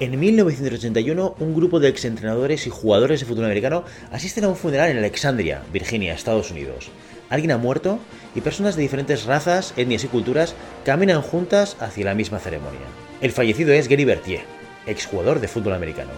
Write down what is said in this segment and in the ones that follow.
En 1981, un grupo de exentrenadores y jugadores de fútbol americano asisten a un funeral en Alexandria, Virginia, Estados Unidos. Alguien ha muerto y personas de diferentes razas, etnias y culturas caminan juntas hacia la misma ceremonia. El fallecido es Gary Bertier, exjugador de fútbol americano,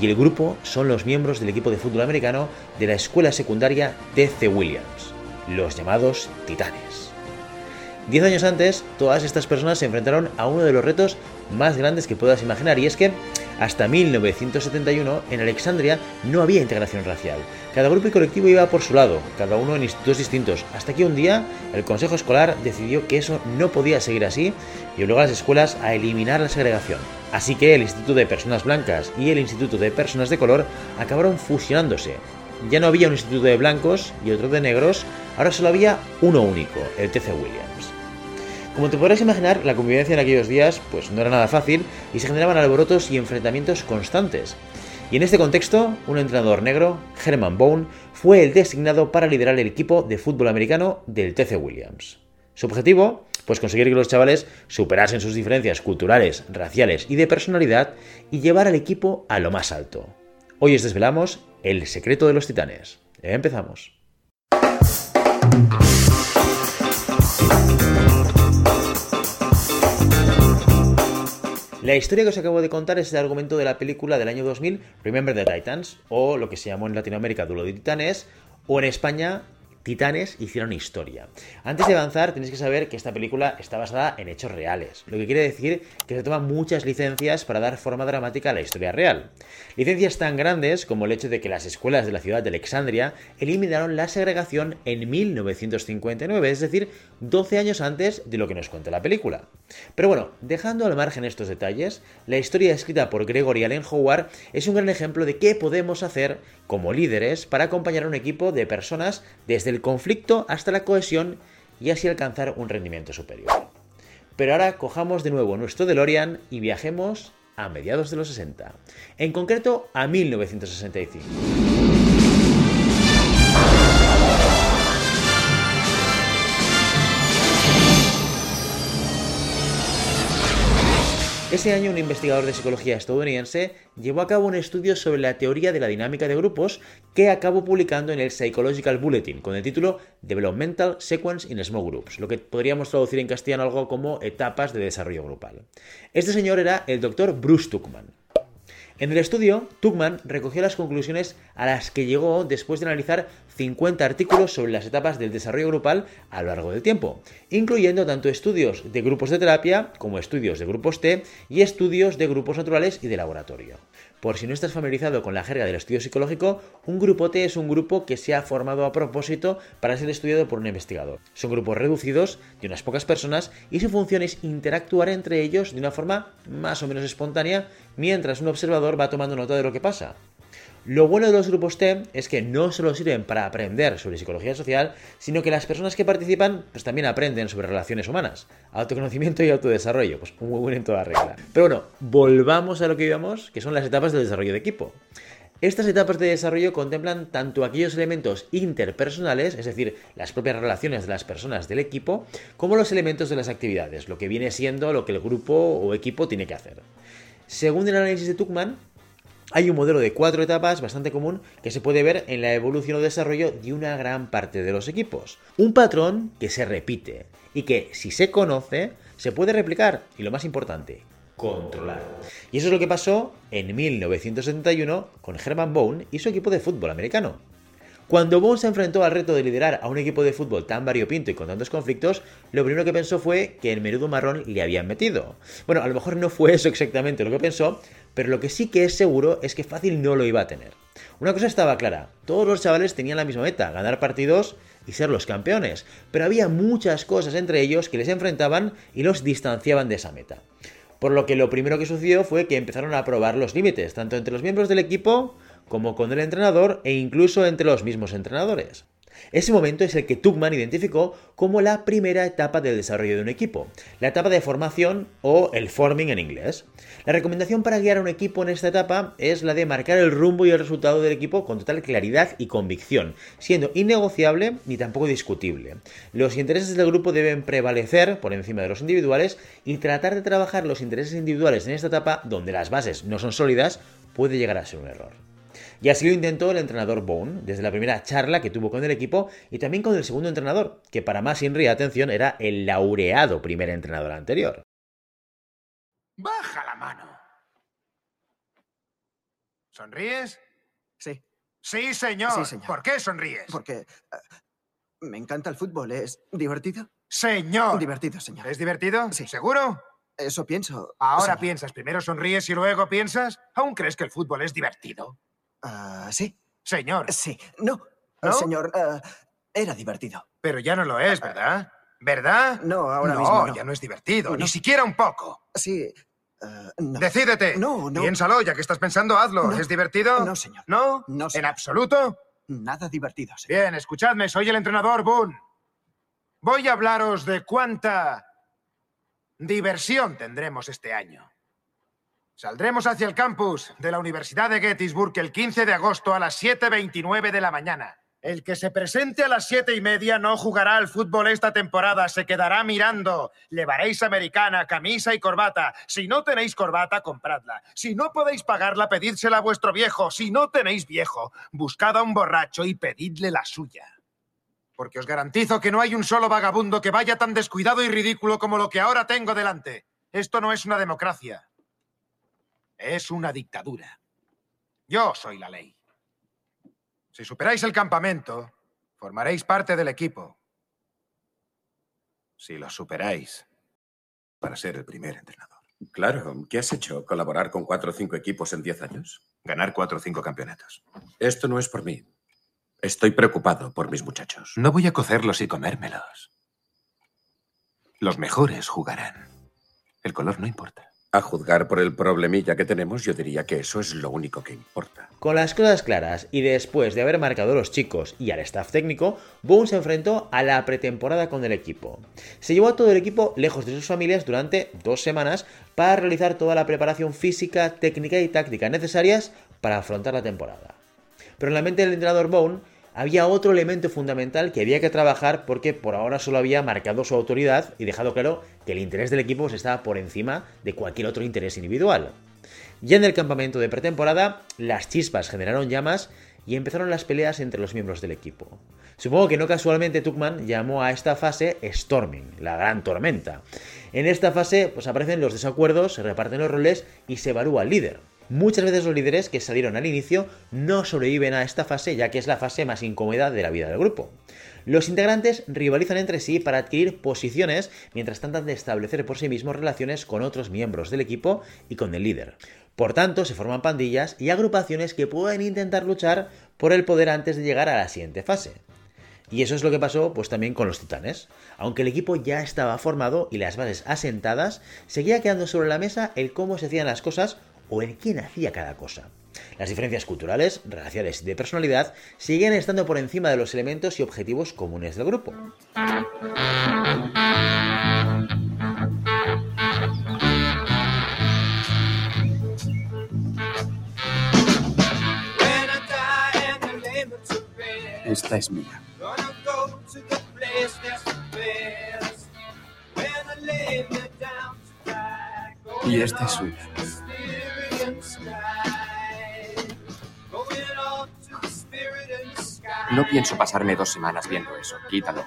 y el grupo son los miembros del equipo de fútbol americano de la escuela secundaria T.C. Williams, los llamados Titanes. Diez años antes, todas estas personas se enfrentaron a uno de los retos más grandes que puedas imaginar, y es que hasta 1971 en Alexandria no había integración racial. Cada grupo y colectivo iba por su lado, cada uno en institutos distintos, hasta que un día el Consejo Escolar decidió que eso no podía seguir así y obligó a las escuelas a eliminar la segregación. Así que el Instituto de Personas Blancas y el Instituto de Personas de Color acabaron fusionándose. Ya no había un instituto de blancos y otro de negros, ahora solo había uno único, el TC Williams. Como te podrás imaginar, la convivencia en aquellos días pues no era nada fácil y se generaban alborotos y enfrentamientos constantes. Y en este contexto, un entrenador negro, Herman Bone, fue el designado para liderar el equipo de fútbol americano del TC Williams. Su objetivo, pues conseguir que los chavales superasen sus diferencias culturales, raciales y de personalidad y llevar al equipo a lo más alto. Hoy os desvelamos el secreto de los titanes. Empezamos. La historia que os acabo de contar es el argumento de la película del año 2000, Remember the Titans, o lo que se llamó en Latinoamérica Duelo de Titanes, o en España titanes hicieron historia. Antes de avanzar, tenéis que saber que esta película está basada en hechos reales, lo que quiere decir que se toman muchas licencias para dar forma dramática a la historia real. Licencias tan grandes como el hecho de que las escuelas de la ciudad de Alexandria eliminaron la segregación en 1959, es decir, 12 años antes de lo que nos cuenta la película. Pero bueno, dejando al margen estos detalles, la historia escrita por Gregory Allen Howard es un gran ejemplo de qué podemos hacer como líderes para acompañar a un equipo de personas desde el conflicto hasta la cohesión y así alcanzar un rendimiento superior. Pero ahora cojamos de nuevo nuestro DeLorean y viajemos a mediados de los 60, en concreto a 1965. Ese año un investigador de psicología estadounidense llevó a cabo un estudio sobre la teoría de la dinámica de grupos que acabó publicando en el Psychological Bulletin con el título Developmental Sequence in Small Groups, lo que podríamos traducir en castellano algo como etapas de desarrollo grupal. Este señor era el doctor Bruce Tuckman. En el estudio, Tuckman recogió las conclusiones a las que llegó después de analizar 50 artículos sobre las etapas del desarrollo grupal a lo largo del tiempo, incluyendo tanto estudios de grupos de terapia como estudios de grupos T y estudios de grupos naturales y de laboratorio. Por si no estás familiarizado con la jerga del estudio psicológico, un grupo T es un grupo que se ha formado a propósito para ser estudiado por un investigador. Son grupos reducidos de unas pocas personas y su función es interactuar entre ellos de una forma más o menos espontánea mientras un observador va tomando nota de lo que pasa. Lo bueno de los grupos T es que no solo sirven para aprender sobre psicología social, sino que las personas que participan pues también aprenden sobre relaciones humanas, autoconocimiento y autodesarrollo, pues muy bueno en toda regla. Pero bueno, volvamos a lo que íbamos, que son las etapas del desarrollo de equipo. Estas etapas de desarrollo contemplan tanto aquellos elementos interpersonales, es decir, las propias relaciones de las personas del equipo, como los elementos de las actividades, lo que viene siendo lo que el grupo o equipo tiene que hacer. Según el análisis de Tuckman, hay un modelo de cuatro etapas bastante común que se puede ver en la evolución o desarrollo de una gran parte de los equipos. Un patrón que se repite y que, si se conoce, se puede replicar y lo más importante, controlar. Y eso es lo que pasó en 1971 con Herman Bone y su equipo de fútbol americano. Cuando Bone se enfrentó al reto de liderar a un equipo de fútbol tan variopinto y con tantos conflictos, lo primero que pensó fue que el menudo marrón le habían metido. Bueno, a lo mejor no fue eso exactamente lo que pensó, pero lo que sí que es seguro es que fácil no lo iba a tener. Una cosa estaba clara, todos los chavales tenían la misma meta, ganar partidos y ser los campeones, pero había muchas cosas entre ellos que les enfrentaban y los distanciaban de esa meta. Por lo que lo primero que sucedió fue que empezaron a probar los límites, tanto entre los miembros del equipo como con el entrenador e incluso entre los mismos entrenadores. Ese momento es el que Tuckman identificó como la primera etapa del desarrollo de un equipo, la etapa de formación o el forming en inglés. La recomendación para guiar a un equipo en esta etapa es la de marcar el rumbo y el resultado del equipo con total claridad y convicción, siendo innegociable ni tampoco discutible. Los intereses del grupo deben prevalecer por encima de los individuales y tratar de trabajar los intereses individuales en esta etapa donde las bases no son sólidas puede llegar a ser un error. Y así lo intentó el entrenador Bone, desde la primera charla que tuvo con el equipo y también con el segundo entrenador, que para más Inri, atención, era el laureado primer entrenador anterior. Baja la mano. ¿Sonríes? Sí. Sí, señor. Sí, señor. ¿Por qué sonríes? Porque eh, me encanta el fútbol. ¿Es divertido? Señor. Divertido, señor. ¿Es divertido? Sí. ¿Seguro? Eso pienso. Ahora señor. piensas, primero sonríes y luego piensas. ¿Aún crees que el fútbol es divertido? Ah, sí. Señor. Sí. No. ¿No? Señor, eh, era divertido. Pero ya no lo es, ¿verdad? ¿Verdad? No, ahora no, mismo no. ya no es divertido, No. ni siquiera un poco. Sí. no. Decídete. No, no. Piénsalo, ya que estás pensando, hazlo. ¿Es divertido? No, señor. ¿No? No, ¿En señor. absoluto? Nada divertido, señor. Bien, escuchadme, soy el entrenador Boone. Voy a hablaros de cuánta diversión tendremos este año. Saldremos hacia el campus de la Universidad de Gettysburg el 15 de agosto a las 7.29 de la mañana. El que se presente a las siete y media no jugará al fútbol esta temporada, se quedará mirando. Llevaréis americana, camisa y corbata. Si no tenéis corbata, compradla. Si no podéis pagarla, pedídsela a vuestro viejo. Si no tenéis viejo, buscad a un borracho y pedidle la suya. Porque os garantizo que no hay un solo vagabundo que vaya tan descuidado y ridículo como lo que ahora tengo delante. Esto no es una democracia. Es una dictadura. Yo soy la ley. Si superáis el campamento, formaréis parte del equipo. Si lo superáis, para ser el primer entrenador. Claro, ¿qué has hecho? ¿Colaborar con cuatro o cinco equipos en diez años? Ganar cuatro o cinco campeonatos. Esto no es por mí. Estoy preocupado por mis muchachos. No voy a cocerlos y comérmelos. Los mejores jugarán. El color no importa. A juzgar por el problemilla que tenemos, yo diría que eso es lo único que importa. Con las cosas claras y después de haber marcado a los chicos y al staff técnico, Boone se enfrentó a la pretemporada con el equipo. Se llevó a todo el equipo lejos de sus familias durante dos semanas para realizar toda la preparación física, técnica y táctica necesarias para afrontar la temporada. Pero en la mente del entrenador Bone había otro elemento fundamental que había que trabajar porque por ahora solo había marcado su autoridad y dejado claro que el interés del equipo estaba por encima de cualquier otro interés individual. Ya en el campamento de pretemporada, las chispas generaron llamas y empezaron las peleas entre los miembros del equipo. Supongo que no casualmente Tuckman llamó a esta fase Storming, la gran tormenta. En esta fase pues aparecen los desacuerdos, se reparten los roles y se evalúa al líder. Muchas veces los líderes que salieron al inicio no sobreviven a esta fase ya que es la fase más incómoda de la vida del grupo. Los integrantes rivalizan entre sí para adquirir posiciones mientras tratan de establecer por sí mismos relaciones con otros miembros del equipo y con el líder. Por tanto, se forman pandillas y agrupaciones que pueden intentar luchar por el poder antes de llegar a la siguiente fase. Y eso es lo que pasó pues también con los titanes. Aunque el equipo ya estaba formado y las bases asentadas, seguía quedando sobre la mesa el cómo se hacían las cosas o el quién hacía cada cosa. Las diferencias culturales, raciales y de personalidad siguen estando por encima de los elementos y objetivos comunes del grupo. Esta es mía. Y esta es suya. No pienso pasarme dos semanas viendo eso. Quítalo.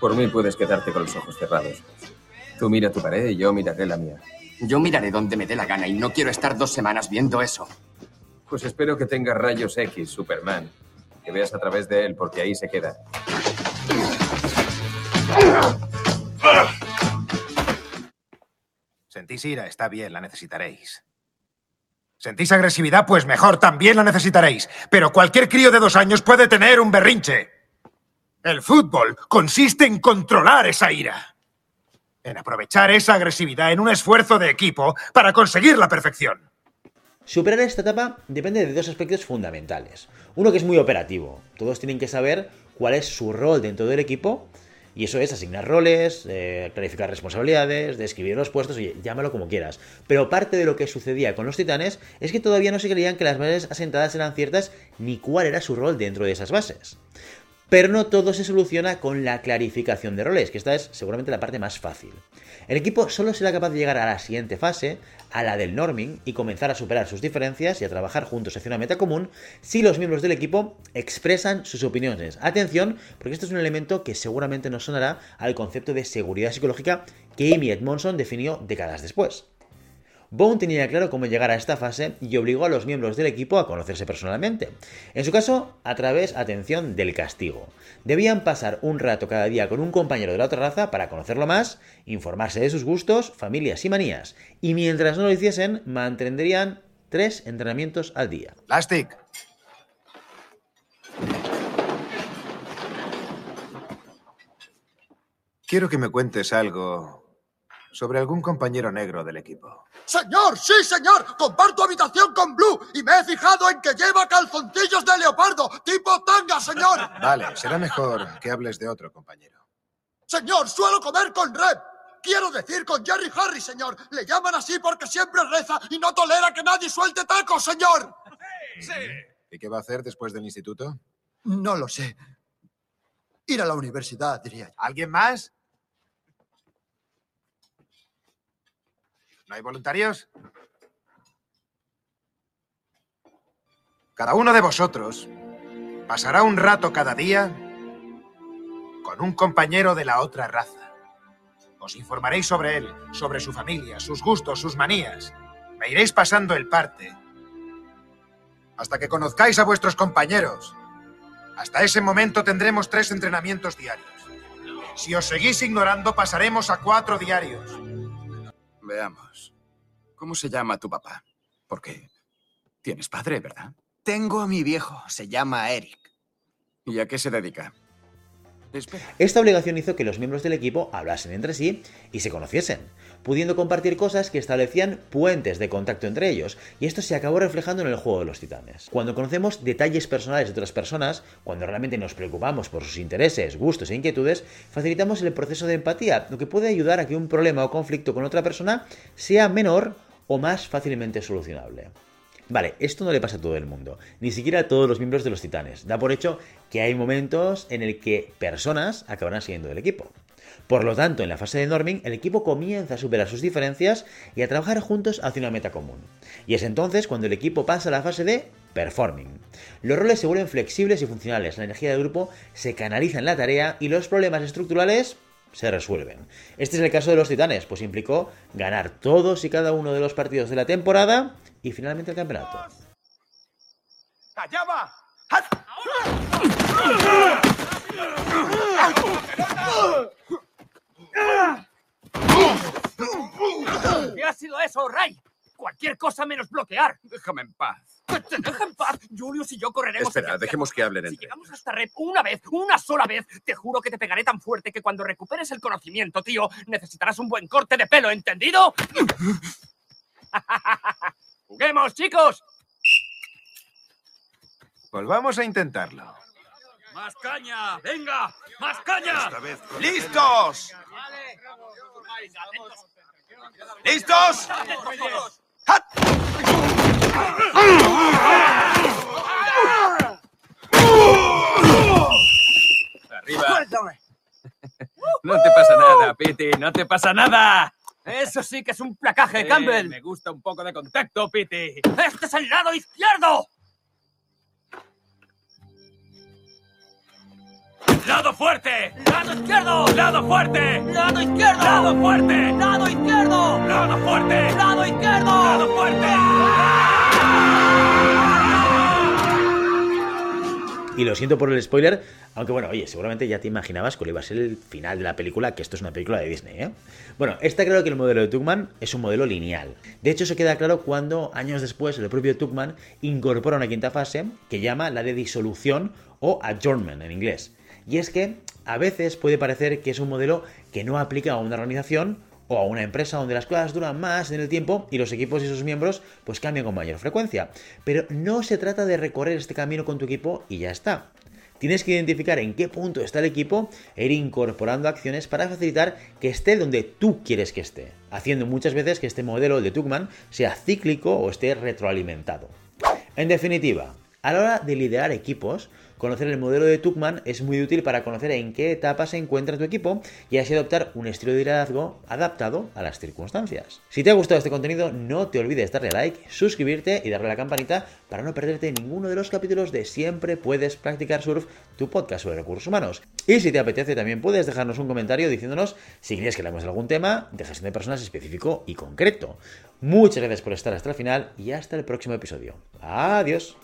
Por mí puedes quedarte con los ojos cerrados. Tú mira tu pared y yo miraré la mía. Yo miraré donde me dé la gana y no quiero estar dos semanas viendo eso. Pues espero que tengas rayos X, Superman. Que veas a través de él, porque ahí se queda. Sentís ira, está bien, la necesitaréis. ¿Sentís agresividad? Pues mejor, también la necesitaréis. Pero cualquier crío de dos años puede tener un berrinche. El fútbol consiste en controlar esa ira. En aprovechar esa agresividad en un esfuerzo de equipo para conseguir la perfección. Superar esta etapa depende de dos aspectos fundamentales. Uno que es muy operativo. Todos tienen que saber cuál es su rol dentro del equipo. Y eso es asignar roles, eh, clarificar responsabilidades, describir los puestos, oye, llámalo como quieras. Pero parte de lo que sucedía con los titanes es que todavía no se creían que las bases asentadas eran ciertas ni cuál era su rol dentro de esas bases. Pero no todo se soluciona con la clarificación de roles, que esta es seguramente la parte más fácil. El equipo solo será capaz de llegar a la siguiente fase, a la del norming, y comenzar a superar sus diferencias y a trabajar juntos hacia una meta común si los miembros del equipo expresan sus opiniones. Atención, porque esto es un elemento que seguramente nos sonará al concepto de seguridad psicológica que Amy Edmondson definió décadas después. Bone tenía claro cómo llegar a esta fase y obligó a los miembros del equipo a conocerse personalmente. En su caso, a través, atención, del castigo. Debían pasar un rato cada día con un compañero de la otra raza para conocerlo más, informarse de sus gustos, familias y manías, y mientras no lo hiciesen, mantendrían tres entrenamientos al día. Plastic. Quiero que me cuentes algo sobre algún compañero negro del equipo. Señor, sí, señor. Comparto habitación con Blue y me he fijado en que lleva calzoncillos de leopardo, tipo tanga, señor. Vale, será mejor que hables de otro compañero. Señor, suelo comer con Red. Quiero decir con Jerry Harry, señor. Le llaman así porque siempre reza y no tolera que nadie suelte tacos, señor. Sí. ¿Y qué va a hacer después del instituto? No lo sé. Ir a la universidad, diría yo. ¿Alguien más? ¿No hay voluntarios? Cada uno de vosotros pasará un rato cada día con un compañero de la otra raza. Os informaréis sobre él, sobre su familia, sus gustos, sus manías. Me iréis pasando el parte hasta que conozcáis a vuestros compañeros. Hasta ese momento tendremos tres entrenamientos diarios. Si os seguís ignorando, pasaremos a cuatro diarios. Veamos. ¿Cómo se llama tu papá? Porque tienes padre, ¿verdad? Tengo a mi viejo, se llama Eric. ¿Y a qué se dedica? Esta obligación hizo que los miembros del equipo hablasen entre sí y se conociesen, pudiendo compartir cosas que establecían puentes de contacto entre ellos, y esto se acabó reflejando en el juego de los titanes. Cuando conocemos detalles personales de otras personas, cuando realmente nos preocupamos por sus intereses, gustos e inquietudes, facilitamos el proceso de empatía, lo que puede ayudar a que un problema o conflicto con otra persona sea menor o más fácilmente solucionable. Vale, esto no le pasa a todo el mundo, ni siquiera a todos los miembros de los titanes. Da por hecho que hay momentos en el que personas acabarán siguiendo del equipo. Por lo tanto, en la fase de norming, el equipo comienza a superar sus diferencias y a trabajar juntos hacia una meta común. Y es entonces cuando el equipo pasa a la fase de performing. Los roles se vuelven flexibles y funcionales, la energía del grupo se canaliza en la tarea y los problemas estructurales se resuelven. Este es el caso de los Titanes, pues implicó ganar todos y cada uno de los partidos de la temporada y finalmente el campeonato. ¡Allá va! ¿Qué ha sido eso, Ray? Cualquier cosa menos bloquear. Déjame en paz. ¡Que te dejen paz! Julius y yo correremos. Espera, dejemos que hablen Si entre llegamos hasta Rep una vez, una sola vez, te juro que te pegaré tan fuerte que cuando recuperes el conocimiento, tío, necesitarás un buen corte de pelo, ¿entendido? ¡Juguemos, chicos! Volvamos a intentarlo. ¡Más caña! ¡Venga! ¡Más caña! ¡Listos! ¿Listos? Arriba. No te pasa nada, Pity, no te pasa nada. ¡Eso sí que es un placaje, Eh, Campbell! me gusta un poco de contacto, Pity. ¡Este es el lado izquierdo! ¡Lado fuerte! ¡Lado izquierdo! ¡Lado fuerte! ¡Lado izquierdo! ¡Lado fuerte! ¡Lado izquierdo! ¡Lado fuerte! ¡Lado izquierdo! ¡Lado fuerte! Y lo siento por el spoiler, aunque bueno, oye, seguramente ya te imaginabas cuál iba a ser el final de la película, que esto es una película de Disney, ¿eh? Bueno, está claro que el modelo de Tuckman es un modelo lineal. De hecho, se queda claro cuando, años después, el propio Tuckman incorpora una quinta fase que llama la de disolución o adjournment en inglés. Y es que a veces puede parecer que es un modelo que no aplica a una organización o a una empresa donde las cosas duran más en el tiempo y los equipos y sus miembros pues cambian con mayor frecuencia. Pero no se trata de recorrer este camino con tu equipo y ya está. Tienes que identificar en qué punto está el equipo e ir incorporando acciones para facilitar que esté donde tú quieres que esté, haciendo muchas veces que este modelo de Tuckman sea cíclico o esté retroalimentado. En definitiva, a la hora de liderar equipos, Conocer el modelo de Tuckman es muy útil para conocer en qué etapa se encuentra tu equipo y así adoptar un estilo de liderazgo adaptado a las circunstancias. Si te ha gustado este contenido, no te olvides darle like, suscribirte y darle a la campanita para no perderte ninguno de los capítulos de Siempre puedes practicar surf, tu podcast sobre recursos humanos. Y si te apetece, también puedes dejarnos un comentario diciéndonos si quieres que hablemos de algún tema de gestión de personas específico y concreto. Muchas gracias por estar hasta el final y hasta el próximo episodio. Adiós.